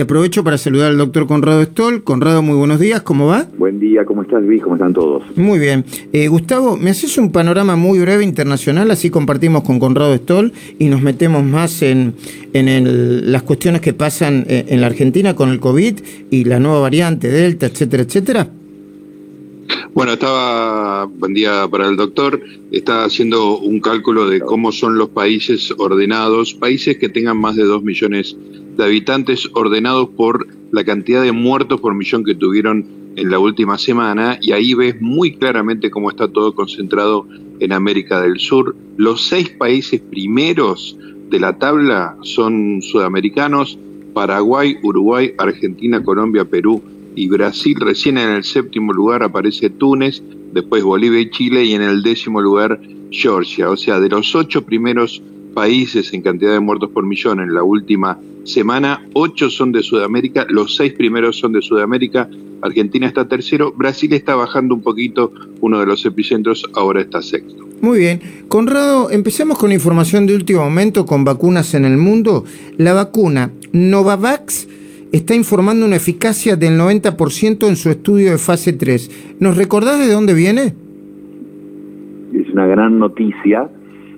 Aprovecho para saludar al doctor Conrado Stoll. Conrado, muy buenos días, ¿cómo va? Buen día, ¿cómo estás Luis? ¿Cómo están todos? Muy bien. Eh, Gustavo, ¿me haces un panorama muy breve internacional? Así compartimos con Conrado Stoll y nos metemos más en, en las cuestiones que pasan eh, en la Argentina con el COVID y la nueva variante, Delta, etcétera, etcétera. Bueno, estaba, buen día para el doctor, está haciendo un cálculo de cómo son los países ordenados, países que tengan más de dos millones de habitantes ordenados por la cantidad de muertos por millón que tuvieron en la última semana y ahí ves muy claramente cómo está todo concentrado en América del Sur. Los seis países primeros de la tabla son sudamericanos, Paraguay, Uruguay, Argentina, Colombia, Perú y Brasil. Recién en el séptimo lugar aparece Túnez, después Bolivia y Chile y en el décimo lugar Georgia. O sea, de los ocho primeros países en cantidad de muertos por millón en la última semana, ocho son de Sudamérica, los seis primeros son de Sudamérica, Argentina está tercero, Brasil está bajando un poquito, uno de los epicentros ahora está sexto. Muy bien. Conrado, empecemos con información de último momento con vacunas en el mundo. La vacuna Novavax está informando una eficacia del 90% en su estudio de fase 3. ¿Nos recordás de dónde viene? Es una gran noticia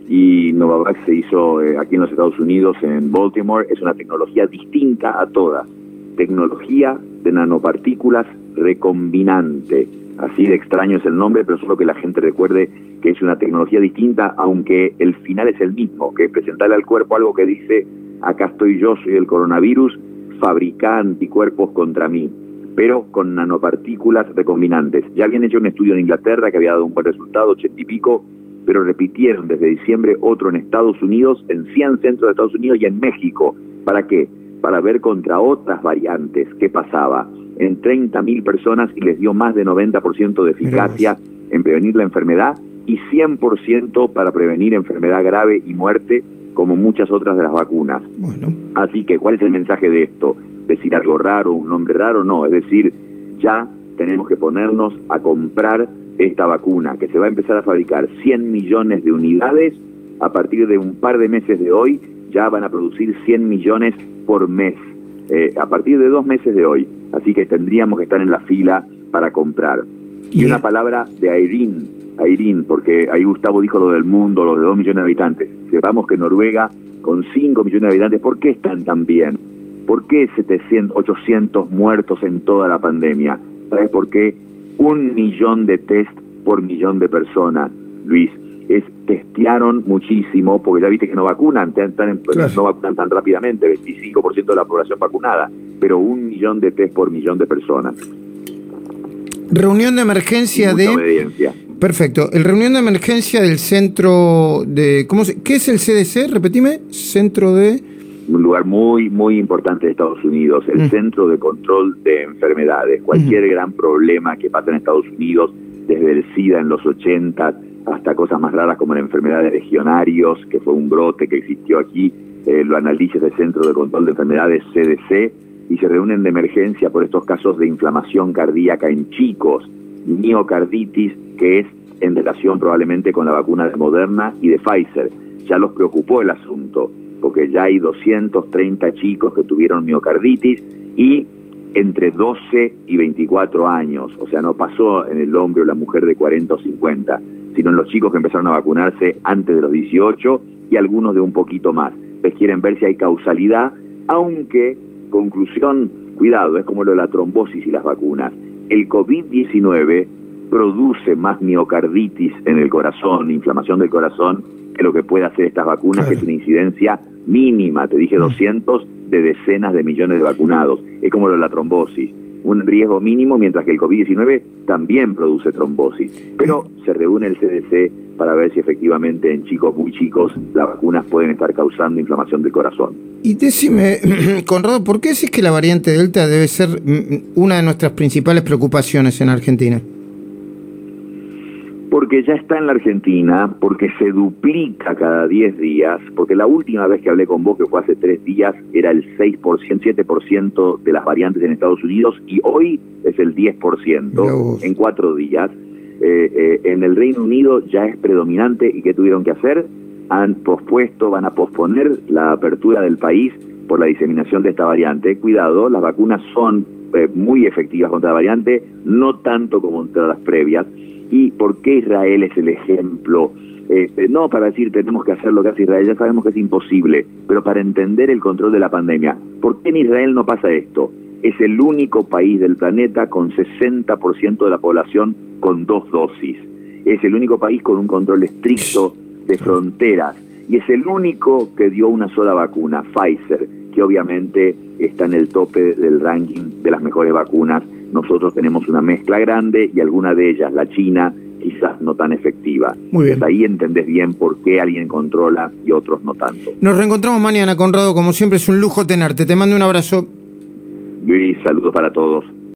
y Novavax se hizo eh, aquí en los Estados Unidos, en Baltimore. Es una tecnología distinta a todas. Tecnología de nanopartículas recombinante. Así de extraño es el nombre, pero solo que la gente recuerde que es una tecnología distinta, aunque el final es el mismo, que es presentarle al cuerpo algo que dice, acá estoy yo, soy el coronavirus, fabrica anticuerpos contra mí, pero con nanopartículas recombinantes. Ya habían hecho un estudio en Inglaterra que había dado un buen resultado, ochenta y pico, pero repitieron desde diciembre otro en Estados Unidos, en 100 centros de Estados Unidos y en México. ¿Para qué? Para ver contra otras variantes qué pasaba. En 30.000 personas y les dio más de 90% de eficacia en prevenir la enfermedad y 100% para prevenir enfermedad grave y muerte como muchas otras de las vacunas. Bueno. Así que, ¿cuál es el mensaje de esto? ¿Decir algo raro, un nombre raro? No, es decir, ya tenemos que ponernos a comprar esta vacuna, que se va a empezar a fabricar 100 millones de unidades, a partir de un par de meses de hoy ya van a producir 100 millones por mes, eh, a partir de dos meses de hoy. Así que tendríamos que estar en la fila para comprar. Y una palabra de Irene, Irene, porque ahí Gustavo dijo lo del mundo, lo de 2 millones de habitantes. Sepamos que Noruega, con 5 millones de habitantes, ¿por qué están tan bien? ¿Por qué 700, 800 muertos en toda la pandemia? ¿Sabes por qué? un millón de test por millón de personas, Luis. Es, testearon muchísimo, porque ya viste que no vacunan, no vacunan tan rápidamente, 25% de la población vacunada, pero un millón de test por millón de personas. Reunión de emergencia de... Perfecto. El reunión de emergencia del centro de... ¿cómo se, ¿Qué es el CDC? Repetime. Centro de un lugar muy, muy importante de Estados Unidos, el mm. Centro de Control de Enfermedades. Cualquier gran problema que pasa en Estados Unidos, desde el SIDA en los 80 hasta cosas más raras como la enfermedad de legionarios, que fue un brote que existió aquí, eh, lo analiza el Centro de Control de Enfermedades CDC y se reúnen de emergencia por estos casos de inflamación cardíaca en chicos, miocarditis, que es en relación probablemente con la vacuna de Moderna y de Pfizer. Ya los preocupó el asunto porque ya hay 230 chicos que tuvieron miocarditis y entre 12 y 24 años, o sea, no pasó en el hombre o la mujer de 40 o 50, sino en los chicos que empezaron a vacunarse antes de los 18 y algunos de un poquito más. Pues quieren ver si hay causalidad, aunque, conclusión, cuidado, es como lo de la trombosis y las vacunas. El COVID-19 produce más miocarditis en el corazón, inflamación del corazón, que lo que puede hacer estas vacunas, que es una incidencia mínima, te dije 200 mm. de decenas de millones de vacunados. Es como lo de la trombosis, un riesgo mínimo, mientras que el COVID-19 también produce trombosis. Pero se reúne el CDC para ver si efectivamente en chicos muy chicos las vacunas pueden estar causando inflamación del corazón. Y decime, Conrado, ¿por qué decís que la variante Delta debe ser mm, una de nuestras principales preocupaciones en Argentina? Porque ya está en la Argentina, porque se duplica cada 10 días, porque la última vez que hablé con vos, que fue hace 3 días, era el 6%, 7% de las variantes en Estados Unidos y hoy es el 10% en 4 días. Eh, eh, en el Reino Unido ya es predominante y ¿qué tuvieron que hacer? Han pospuesto, van a posponer la apertura del país por la diseminación de esta variante. Cuidado, las vacunas son eh, muy efectivas contra la variante, no tanto como contra las previas. ¿Y por qué Israel es el ejemplo? Este, no para decir tenemos que hacer lo que hace Israel, ya sabemos que es imposible, pero para entender el control de la pandemia. ¿Por qué en Israel no pasa esto? Es el único país del planeta con 60% de la población con dos dosis. Es el único país con un control estricto de fronteras. Y es el único que dio una sola vacuna, Pfizer, que obviamente está en el tope del ranking de las mejores vacunas. Nosotros tenemos una mezcla grande y alguna de ellas, la China, quizás no tan efectiva. Muy bien. ahí entendés bien por qué alguien controla y otros no tanto. Nos reencontramos mañana, Conrado. Como siempre, es un lujo tenerte. Te mando un abrazo. Luis, saludos para todos.